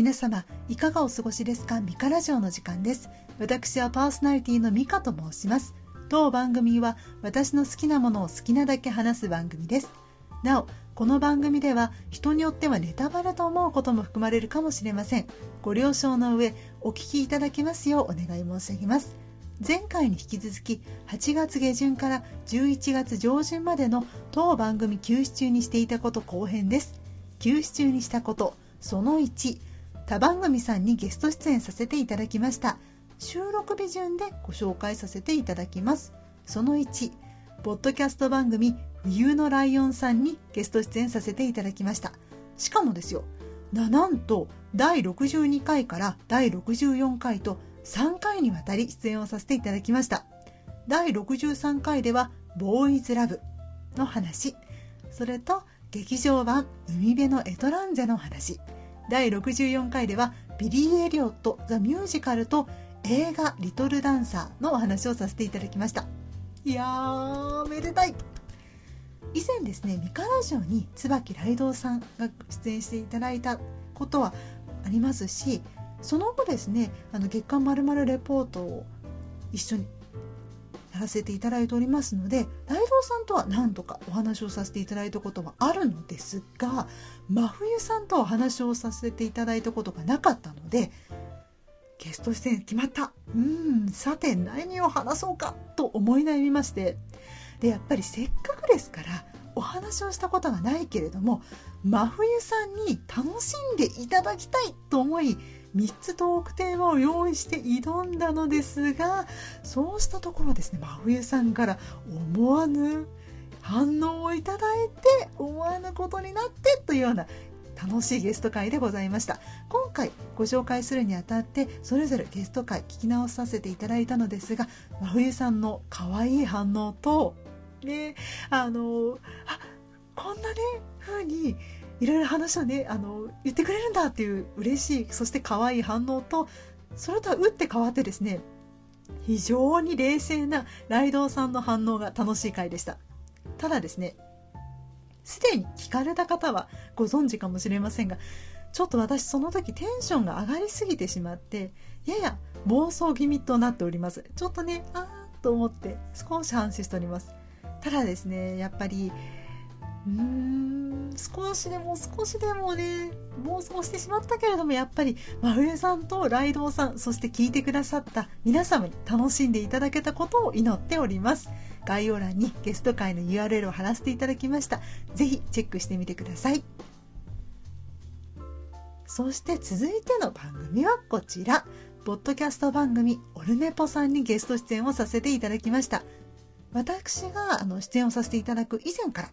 皆様いかがお過ごしですか？ミカラジオの時間です。私はパーソナリティのミカと申します。当番組は私の好きなものを好きなだけ話す番組です。なおこの番組では人によってはネタバレと思うことも含まれるかもしれません。ご了承の上お聞きいただけますようお願い申し上げます。前回に引き続き8月下旬から11月上旬までの当番組休止中にしていたこと後編です。休止中にしたことその1他番組さんにゲスト出演させていただきました。収録日順でご紹介させていただきます。その1ポッドキャスト番組冬のライオンさんにゲスト出演させていただきました。しかもですよなんと第62回から第64回と3回にわたり出演をさせていただきました。第63回ではボーイズラブの話。それと劇場版海辺のエトランゼの話。第64回ではビリー・エリオット・ザ・ミュージカルと映画リトルダンサーのお話をさせていただきました。いやーめでたい。以前ですねミカラジオに椿ライドウさんが出演していただいたことはありますしその後ですねあの月刊まるレポートを一緒にやらせていただいておりますのでライドウさんとは何とかお話をさせていただいたことはあるのですが真冬さんとお話をさせていただいたことがなかったのでゲスト出演決まった。うんさて何を話そうかと思い悩みまして。でやっぱりせっかくですからお話をしたことがないけれども真冬さんに楽しんでいただきたいと思い3つトークテーマを用意して挑んだのですがそうしたところですね真冬さんから思わぬ反応をいただいて思わぬことになってというような楽しいゲスト会でございました。今回ご紹介するにあたってそれぞれゲスト会聞き直させていただいたのですが真冬さんの可愛い反応とねあのあこんなね風にいろいろ話をねあの言ってくれるんだっていう嬉しいそして可愛い反応とそれとは打って変わってですね非常に冷静なライドウさんの反応が楽しい回でした。ただですねすでに聞かれた方はご存知かもしれませんがちょっと私その時テンションが上がりすぎてしまってやや暴走気味となっております。ちょっとねあーと思って少し反省しております。ただですねやっぱりうん少しでも少しでもね暴走してしまったけれどもやっぱり真冬さんとライドウさんそして聞いてくださった皆様に楽しんでいただけたことを祈っております。概要欄にゲスト会の URL を貼らせていただきました。ぜひチェックしてみてください。そして続いての番組はこちら。ポッドキャスト番組オルネポさんにゲスト出演をさせていただきました。私があの出演をさせていただく以前から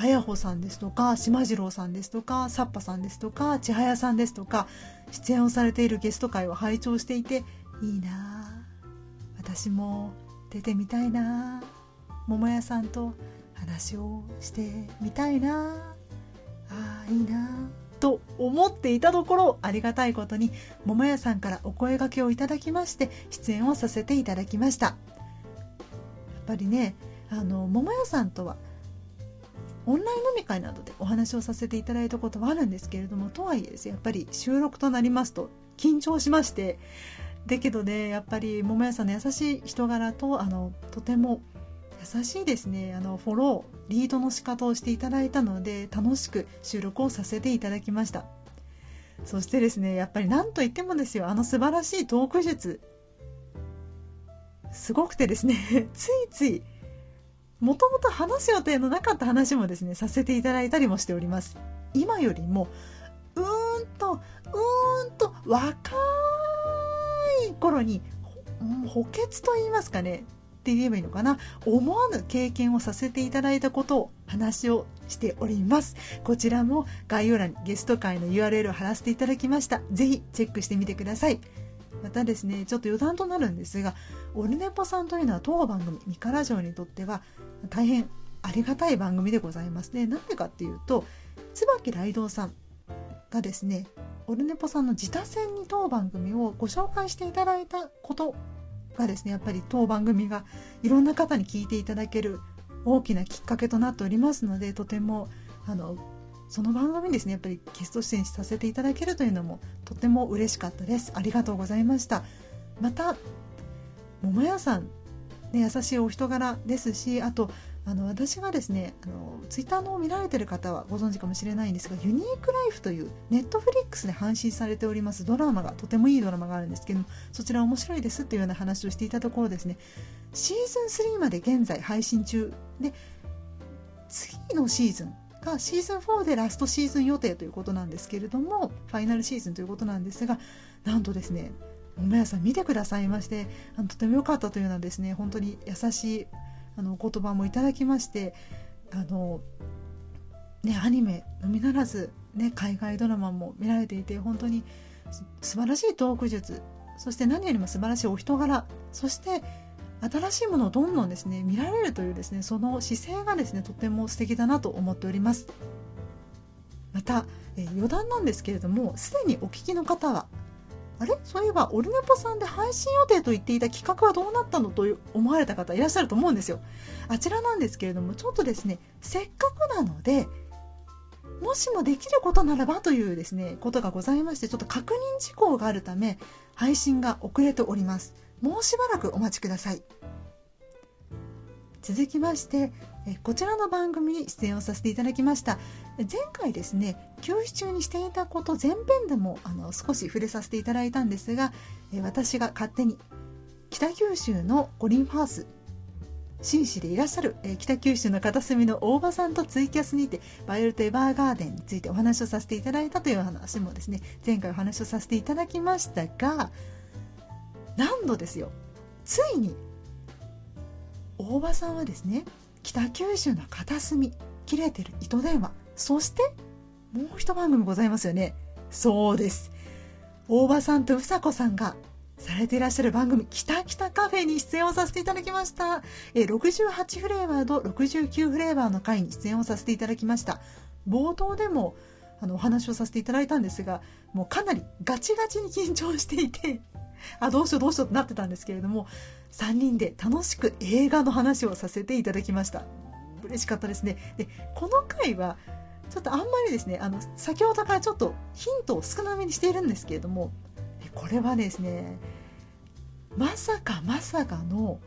あやほさんですとか島次郎さんですとかさっぱさんですとか千早さんですとか出演をされているゲスト会を拝聴していていいな私も出てみたいな桃屋さんと話をしてみたいなあーいいなと思っていたところありがたいことに桃屋さんからお声がけをいただきまして出演をさせていただきました。やっぱりねあの桃屋さんとはオンライン飲み会などでお話をさせていただいたことはあるんですけれどもとはいえですやっぱり収録となりますと緊張しましてだけどねやっぱり桃屋さんの優しい人柄とあのとても優しいですねあのフォローリードの仕方をしていただいたので楽しく収録をさせていただきました。そしてですねやっぱり何と言ってもですよあの素晴らしいトーク術すごくてですね ついついもともと話す予定のなかった話もですねさせていただいたりもしております。今よりもうーんとうーんと若い頃に補欠と言いますかねって言えばいいのかな。思わぬ経験をさせていただいたことを話をしております。こちらも概要欄にゲスト会の URL を貼らせていただきました。ぜひチェックしてみてください。またですねちょっと余談となるんですがオルネポさんというのは当番組ミカラジオにとっては大変ありがたい番組でございますね。なんでかっていうと椿ライドウさんがですねオルネポさんの自他戦に当番組をご紹介していただいたことがですねやっぱり当番組がいろんな方に聞いていただける大きなきっかけとなっておりますのでとてもあのその番組にですねやっぱりゲスト出演させていただけるというのもとても嬉しかったです。ありがとうございました。また桃屋さん、ね、優しいお人柄ですしあとあの私がですねあのツイッターの見られてる方はご存知かもしれないんですがユニークライフというネットフリックスで配信されておりますドラマがとてもいいドラマがあるんですけどもそちら面白いですっていうような話をしていたところですね。シーズン3まで現在配信中で次のシーズンがシーズン4でラストシーズン予定ということなんですけれどもファイナルシーズンということなんですがなんとですね桃屋さん見てくださいましてあのとても良かったというようなですね本当に優しいあのお言葉もいただきましてあのねアニメのみならず、ね、海外ドラマも見られていて本当に素晴らしいトーク術そして何よりも素晴らしいお人柄そして新しいものをどんどんですね見られるというですねその姿勢がですねとても素敵だなと思っております。また、え余談なんですけれどもすでにお聞きの方はあれ？そういえばオルネポさんで配信予定と言っていた企画はどうなったの？と思われた方いらっしゃると思うんですよ。あちらなんですけれどもちょっとですねせっかくなのでもしもできることならばというですねことがございましてちょっと確認事項があるため配信が遅れております。もうしばらくお待ちください。続きましてこちらの番組に出演をさせていただきました。前回ですね休止中にしていたこと前編でもあの少し触れさせていただいたんですが私が勝手に北九州の五輪ファース紳士でいらっしゃる、え北九州の片隅の大場さんとツイキャスにてバイオルトエバーガーデンについてお話をさせていただいたという話もですね前回お話をさせていただきましたが何度ですよ。ついに大場さんはですね北九州の片隅切れてる糸電話そしてもう一番組ございますよね。そうです。大場さんとうさこさんがされていらっしゃる番組「きたきたカフェ」に出演をさせていただきました。え68フレーバーと69フレーバーの回に出演をさせていただきました。冒頭でもあのお話をさせていただいたんですがもうかなりガチガチに緊張していてあどうしようどうしようってなってたんですけれども3人で楽しく映画の話をさせていただきました。嬉しかったですね。でこの回はちょっとあんまりですねあの先ほどからちょっとヒントを少なめにしているんですけれどもこれはですねまさかまさかの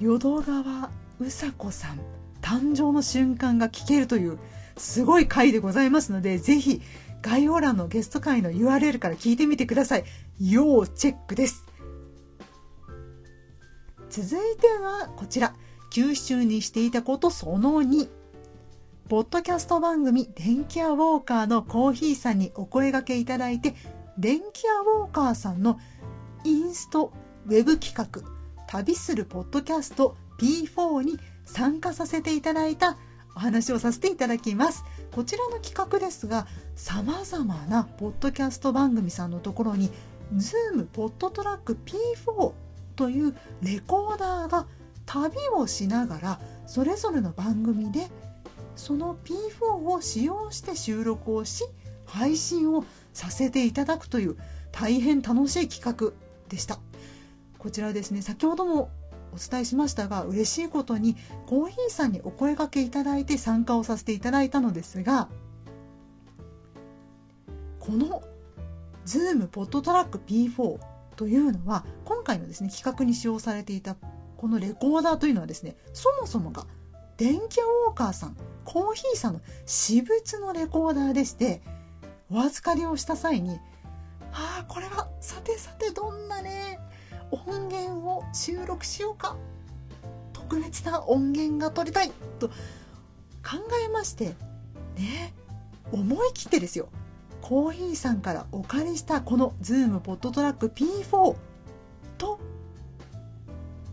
淀川うさこさん誕生の瞬間が聞けるというすごい回でございますのでぜひ概要欄のゲスト会の URL から聞いてみてください。要チェックです。続いてはこちら。九州にしていたことその2ポッドキャスト番組電気屋ウォーカーのコーヒーさんにお声掛けいただいて電気屋ウォーカーさんのインストウェブ企画旅するポッドキャスト P4 に参加させていただいたお話をさせていただきます。こちらの企画ですが様々なポッドキャスト番組さんのところに Zoom ポッドトラック P4 というレコーダーが旅をしながらそれぞれの番組でその P4 を使用して収録をし配信をさせていただくという大変楽しい企画でした。こちらですね先ほどもお伝えしましたが嬉しいことにコーヒーさんにお声がけいただいて参加をさせていただいたのですがこの Zoom ポットトラック P4 というのは今回のですね企画に使用されていたこのレコーダーというのはですねそもそもが電気ウォーカーさんコーヒーさんの私物のレコーダーでしてお預かりをした際にああこれはさてさてどんなね音源を収録しようか。特別な音源が取りたいと考えましてね思い切ってですよ。コーヒーさんからお借りしたこの Zoom ポットトラック P4 と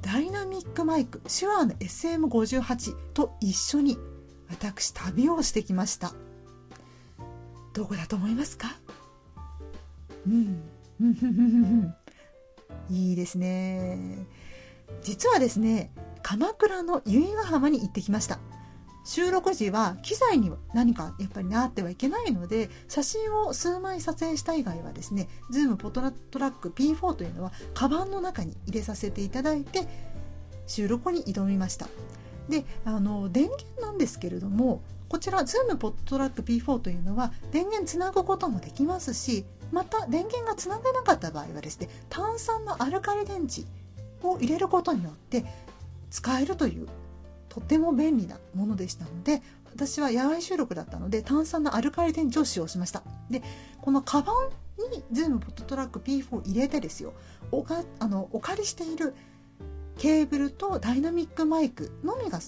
ダイナミックマイク手話の SM58 と一緒に私旅をしてきました。どこだと思いますか？うん。いいですね。実はですね鎌倉の由比ヶ浜に行ってきました。収録時は機材に何かやっぱりなってはいけないので写真を数枚撮影した以外はですね Zoom ポトラトラック P4 というのはカバンの中に入れさせていただいて収録に挑みました。であの電源なんですけれどもこちら Zoom ポットラック P4 というのは電源つなぐこともできますしまた電源がつながなかった場合はですね炭酸のアルカリ電池を入れることによって使えるというとても便利なものでしたので私は野外収録だったので炭酸のアルカリ電池を使用しました。でこのカバンに Zoom ポットトラック P4 入れてですよおかあのお借りしているケーブルとダイナミックマイクのみが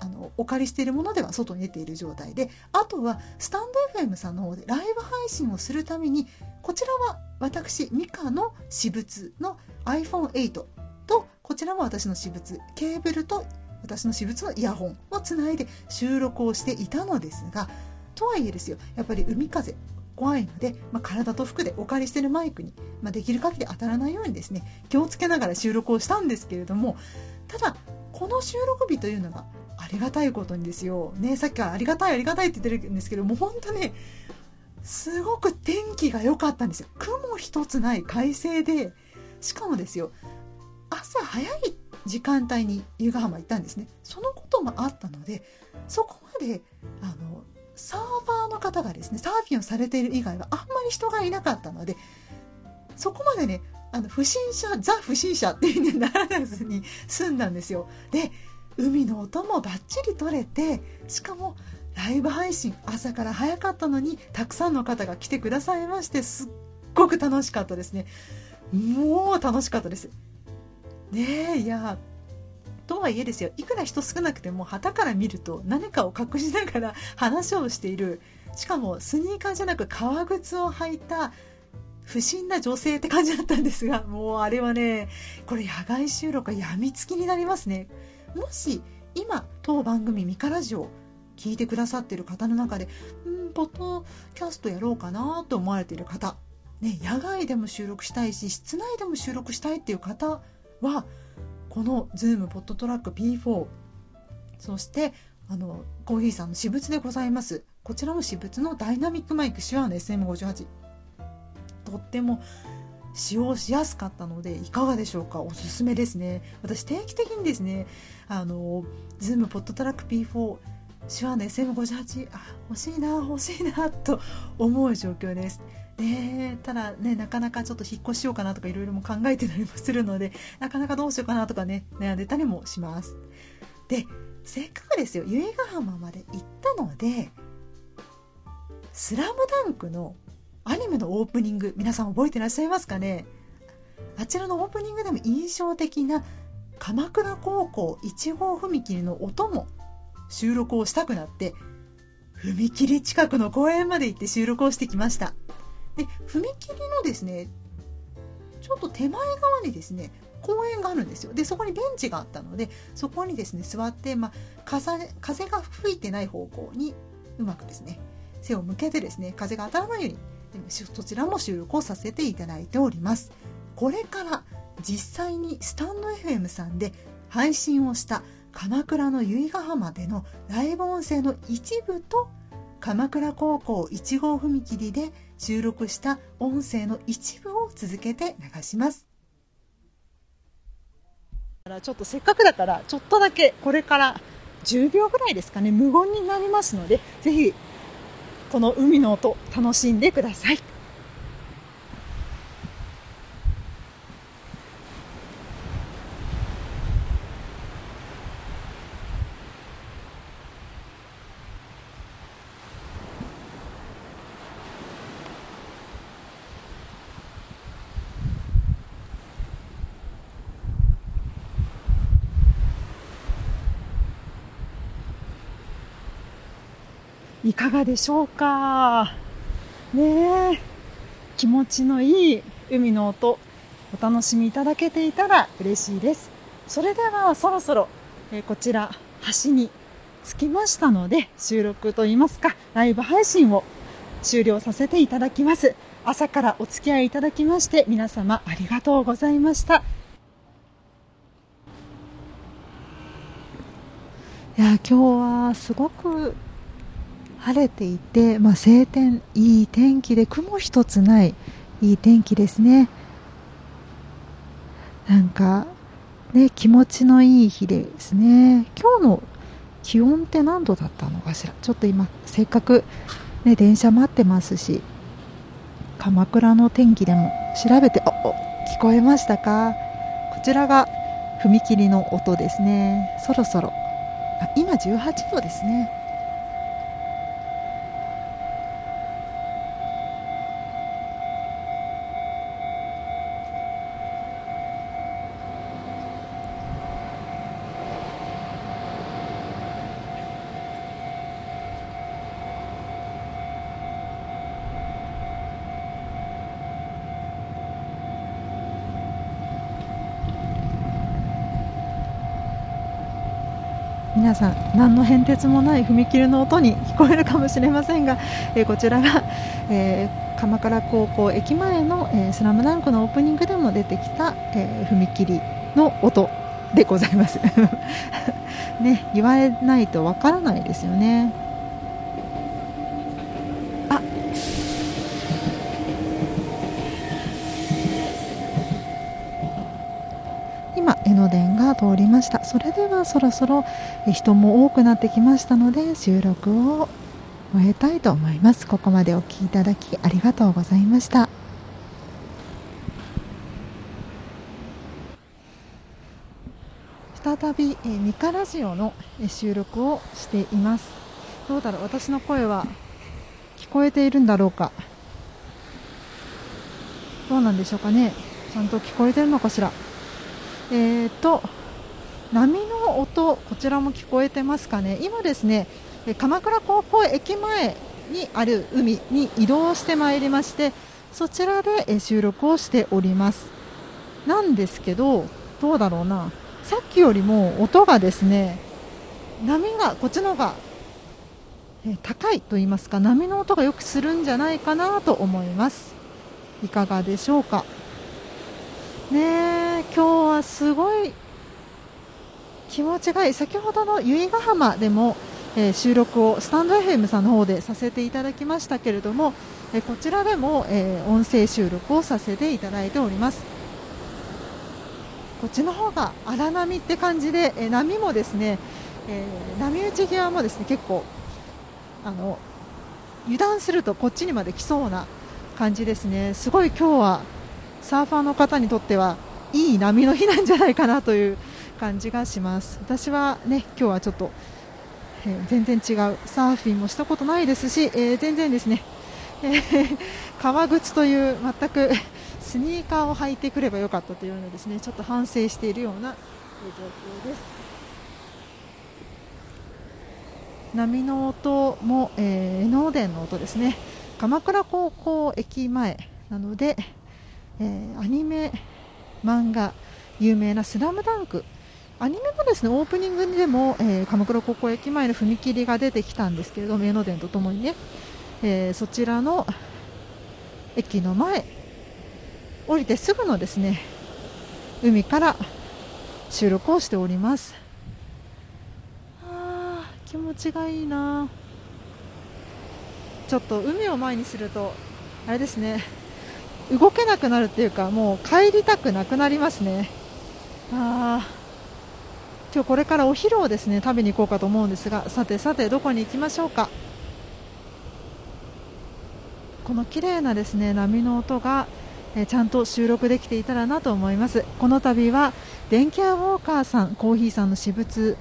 あのお借りしているものでは外に出ている状態であとはスタンド FM さんの方でライブ配信をするためにこちらは私ミカの私物の iPhone8 とこちらも私の私物ケーブルと私の私物のイヤホンをつないで収録をしていたのですがとはいえですよやっぱり海風怖いので、まあ、体と服でお借りしてるマイクに、まあ、できる限り当たらないようにですね気をつけながら収録をしたんですけれどもただこの収録日というのがありがたいことにですよ。ねさっきからありがたいありがたいって言ってるんですけどもう本当ねすごく天気が良かったんですよ。雲一つない快晴でしかもですよ朝早い時間帯に由比浜行ったんですね。そのこともあったのでそこまであのサーファーの方がですねサーフィンをされている以外はあんまり人がいなかったのでそこまでねあの不審者ザ不審者っていうにならずに済んだんですよ。で海の音もバッチリ撮れてしかもライブ配信朝から早かったのにたくさんの方が来てくださいましてすっごく楽しかったですね。もう楽しかったです。ねえいやとはいえですよ。いくら人少なくても旗から見ると何かを隠しながら話をしている。しかもスニーカーじゃなく革靴を履いた不審な女性って感じだったんですがもうあれはねこれ野外収録はやみつきになりますね。もし今当番組「ミカラジオ」聞いてくださってる方の中でうんポッドキャストやろうかなと思われている方、ね、野外でも収録したいし室内でも収録したいっていう方はこの Zoom ポットトラック P4 そしてあのコーヒーさんの私物でございます。こちらも私物のダイナミックマイク手話の SM58 とっても使用しやすかったのでいかがでしょうか？おすすめですね。私定期的にですねあの Zoom ポットトラック P4 手話の SM58 あ欲しいな欲しいなと思う状況です。ね、ただねなかなかちょっと引っ越しようかなとかいろいろも考えてたりもするのでなかなかどうしようかなとかね悩んでたりもします。でせっかくですよ由比ヶ浜まで行ったので「スラムダンクのアニメのオープニング皆さん覚えてらっしゃいますかね？あちらのオープニングでも印象的な鎌倉高校1号踏切の音も収録をしたくなって踏切近くの公園まで行って収録をしてきました。で踏切のですねちょっと手前側にですね公園があるんですよ。でそこにベンチがあったのでそこにですね座って、まあ、風風が吹いてない方向にうまくですね背を向けてですね風が当たらないようにそちらも収録をさせていただいております。これから実際にスタンド FM さんで配信をした鎌倉の由比ヶ浜でのライブ音声の一部と鎌倉高校1号踏切で収録した音声の一部を続けて流します。ちょっとせっかくだからちょっとだけこれから10秒ぐらいですかね無言になりますのでぜひこの海の音楽しんでください。いかがでしょうか？ねえ。気持ちのいい海の音お楽しみいただけていたら嬉しいです。それではそろそろ、えこちら橋に着きましたので収録といいますかライブ配信を終了させていただきます。朝からお付き合いいただきまして皆様ありがとうございました。いや今日はすごく晴れていて、まあ、晴天いい天気で雲一つないいい天気ですね。なんかね気持ちのいい日ですね。今日の気温って何度だったのかしら？ちょっと今せっかく、ね、電車待ってますし鎌倉の天気でも調べてあ聞こえましたか？こちらが踏切の音ですね。そろそろあ今18度ですね。皆さん何の変哲もない踏切の音に聞こえるかもしれませんが、えー、こちらが、えー、鎌倉高校駅前の、えー、スラムダンクのオープニングでも出てきた、え踏切の音でございます。ね言われないとわからないですよね江ノ電が通りました。それではそろそろ人も多くなってきましたので収録を終えたいと思います。ここまでお聴きいただきありがとうございました。再び、ミカラジオの収録をしています。どうだろう？私の声は聞こえているんだろうか？どうなんでしょうかね？ちゃんと聞こえてるのかしら？えーと、波の音、こちらも聞こえてますかね、今ですね、鎌倉高校駅前にある海に移動してまいりまして、そちらで収録をしております。なんですけど、どうだろうな、さっきよりも音がですね、波がこっちの方が高いと言いますか、波の音がよくするんじゃないかなと思います。いかがでしょうか。ね今日はすごい気持ちがいい。先ほどの由比ヶ浜でも、えー、収録をスタンド FM さんの方でさせていただきましたけれども、えー、こちらでも、えー、音声収録をさせていただいております。こっちの方が荒波って感じで、え波もですね、え波打ち際もですね結構あの油断するとこっちにまで来そうな感じですね。すごい今日はサーファーの方にとってはいい波の日なんじゃないかなという感じがします。私はね今日はちょっと、えー、全然違う。サーフィンもしたことないですし、えー、全然ですね、えー、革靴という全くスニーカーを履いてくればよかったというのですねちょっと反省しているような状況です。波の音も、えー、江ノ電の音ですね。鎌倉高校駅前なのでえー、アニメ漫画有名な「スラムダンクアニメのですねオープニングでも、えー、鎌倉高校駅前の踏切が出てきたんですけれども江ノ電とともにね、えー、そちらの駅の前降りてすぐのですね海から収録をしております。あ気持ちがいいな。ちょっと海を前にするとあれですね動けなくなるっていうかもう帰りたくなくなりますね。ああ今日これからお昼をですね食べに行こうかと思うんですがさてさてどこに行きましょうか？この綺麗なですね波の音がえちゃんと収録できていたらなと思います。この度は電気屋ウォーカーさんコーヒーさんの私物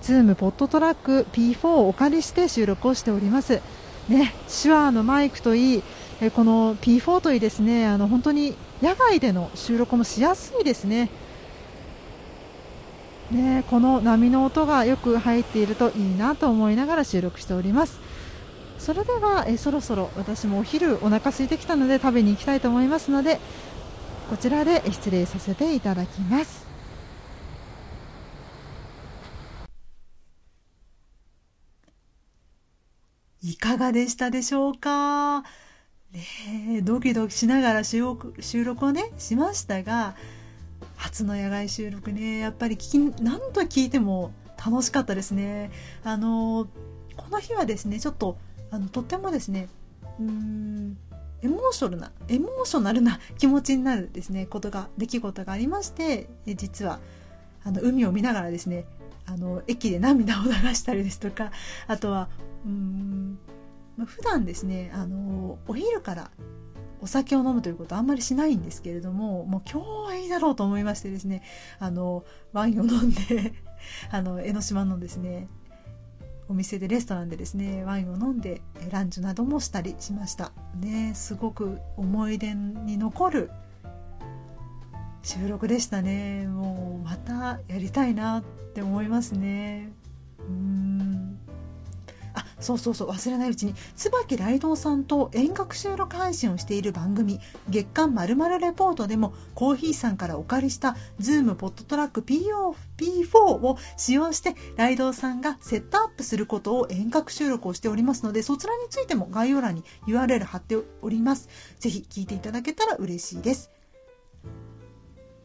ズームポットトラック P4 をお借りして収録をしております。ね手話のマイクといいえこの P4 といいですねあの本当に野外での収録もしやすいですね。ね、この波の音がよく入っているといいなと思いながら収録しております。それではえそろそろ私もお昼お腹空いてきたので食べに行きたいと思いますのでこちらで失礼させていただきます。いかがでしたでしょうか？ねドキドキしながら収録収録をねしましたが初の野外収録ね。やっぱり聞き何度聞いても楽しかったですね。あのこの日はですねちょっとあのとってもですねうんエモーショナルなエモーショナルな気持ちになるですねことが出来事がありまして実はあの海を見ながらですねあの駅で涙を流したりですとかあとはうん普段ですねあのお昼からお酒を飲むということはあんまりしないんですけれどももう今日はいいだろうと思いましてですねあのワインを飲んで あの江ノ島のですねお店でレストランでですねワインを飲んでランチなどもしたりしました。ねすごく思い出に残る収録でしたね。もうまたやりたいなって思いますね。うん。そうそうそう忘れないうちに椿雷道さんと遠隔収録配信をしている番組「月刊まるレポート」でもコーヒーさんからお借りした Zoom ポットトラック POP4 を使用して雷道さんがセットアップすることを遠隔収録をしておりますのでそちらについても概要欄に URL 貼っております。ぜひ聞いていただけたら嬉しいです。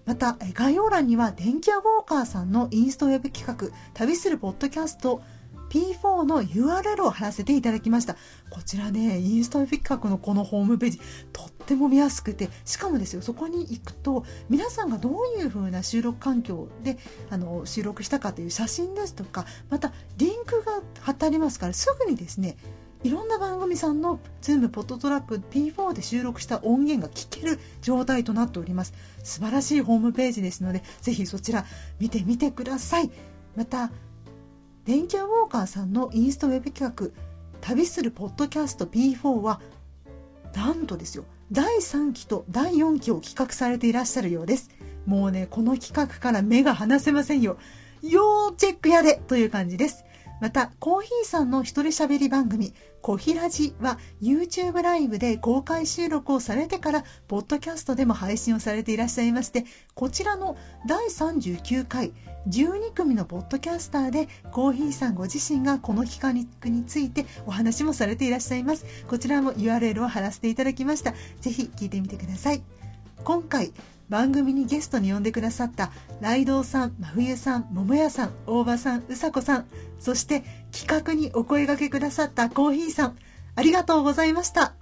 また概要欄には電気屋ウォーカーさんのインストウェブ企画旅するポッドキャスト P4 の URL を貼らせていただきました。こちらねインスタウェブ企画のこのホームページとっても見やすくてしかもですよそこに行くと皆さんがどういう風な収録環境であの収録したかという写真ですとかまたリンクが貼ってありますからすぐにですねいろんな番組さんの Zoom ポットトラック P4 で収録した音源が聞ける状態となっております。素晴らしいホームページですのでぜひそちら見てみてください。また電気屋ウォーカーさんのインストウェブ企画旅するポッドキャスト P4 はなんとですよ第3期と第4期を企画されていらっしゃるようです。もうねこの企画から目が離せませんよ。要チェックやでという感じです。また、コーヒーさんの一人喋り番組、コヒラジは YouTube ライブで公開収録をされてから、ポッドキャストでも配信をされていらっしゃいまして、こちらの第39回、12組のポッドキャスターで、コーヒーさんご自身がこの企画についてお話もされていらっしゃいます。こちらも URL を貼らせていただきました。ぜひ聞いてみてください。今回、番組にゲストに呼んでくださったライドウさん、真冬さん、桃屋さん、大場さん、うさこさん、そして企画にお声掛けくださったコーヒーさん、ありがとうございました。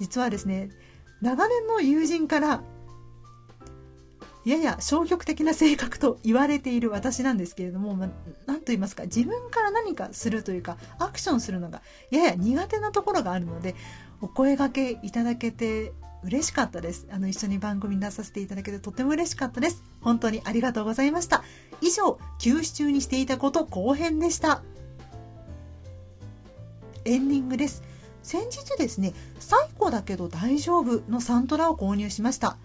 実はですね、長年の友人からやや消極的な性格と言われている私なんですけれども、まあ、と言いますか自分から何かするというかアクションするのがやや苦手なところがあるのでお声がけいただけて嬉しかったです。あの、一緒に番組に出させていただけてとても嬉しかったです。本当にありがとうございました。以上、休止中にしていたこと後編でした。エンディングです。先日ですね、最古だけど大丈夫のサントラを購入しました。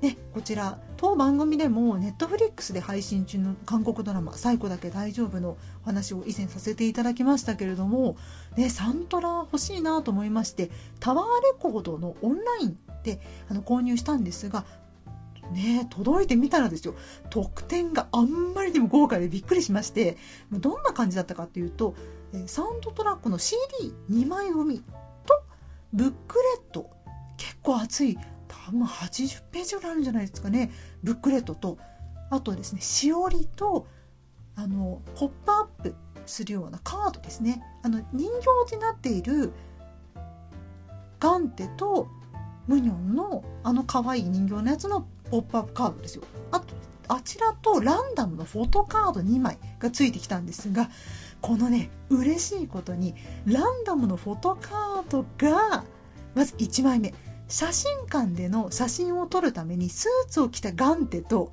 ね、こちら当番組でもネットフリックスで配信中の韓国ドラマ「最古だけ大丈夫」のお話を以前させていただきましたけれども、ね、サントラ欲しいなと思いましてタワーレコードのオンラインであの購入したんですがね届いてみたらですよ。特典があんまりにも豪華でびっくりしましてどんな感じだったかっていうとサウンドトラックの CD2 枚組とブックレット結構厚い多分80ページぐらいあるんじゃないですかね。ブックレットと。あとですねしおりとあのポップアップするようなカードですね。あの人形になっているガンテとムニョンのあの可愛い人形のやつのポップアップカードですよ。あとあちらとランダムのフォトカード2枚がついてきたんですがこのね嬉しいことにランダムのフォトカードがまず1枚目。写真館での写真を撮るためにスーツを着たガンテと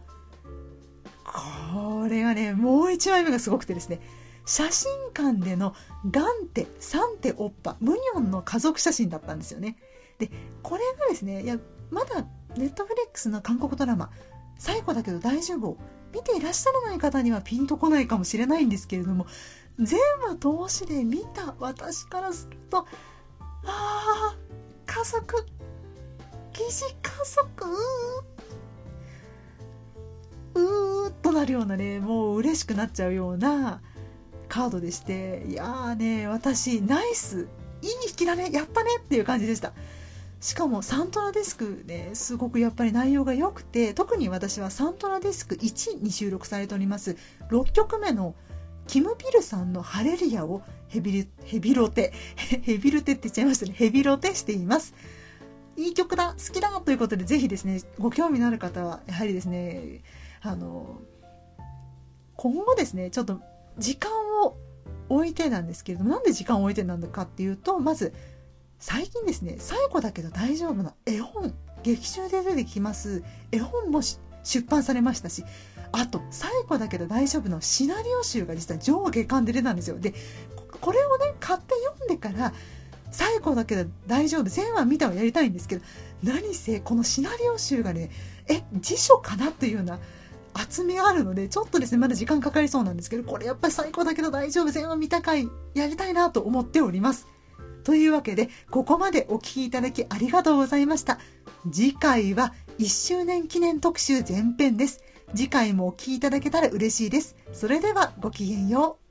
これがねもう1枚目がすごくてですね写真館でのガンテサンテオッパムニョンの家族写真だったんですよね。でこれがですねいやまだネットフリックスの韓国ドラマ「最後だけど大丈夫」見ていらっしゃらない方にはピンとこないかもしれないんですけれども全話通しで見た私からするとああ家族疑似家族？うーっとなるようなねもう嬉しくなっちゃうようなカードでしていやーね私ナイスいい引きだねやったねっていう感じでした。しかもサントラデスクねすごくやっぱり内容が良くて特に私はサントラデスク1に収録されております6曲目のキム・ピルさんの「ハレリア」をヘビヘビロテ ヘビロテって言っちゃいましたねヘビロテしています。いい曲だ好きだということでぜひですねご興味のある方はやはりですねあの今後ですね、ちょっと時間を置いてなんですけれども、なんで時間を置いてなのかっていうと、まず、最近ですね、最後だけど大丈夫な絵本、劇中で出てきます絵本も出版されましたし、あと、最後だけど大丈夫のシナリオ集が実は上下巻で出たんですよ。で、これをね、買って読んでから、最後だけど大丈夫、全話見たをやりたいんですけど、何せこのシナリオ集がね、え、辞書かなっていうような厚みがあるので、ちょっとですね、まだ時間かかりそうなんですけど、これやっぱり最高だけど大丈夫、全話見た回やりたいなと思っております。というわけで、ここまでお聴きいただきありがとうございました。次回は1周年記念特集前編です。次回もお聴きいただけたら嬉しいです。それではごきげんよう。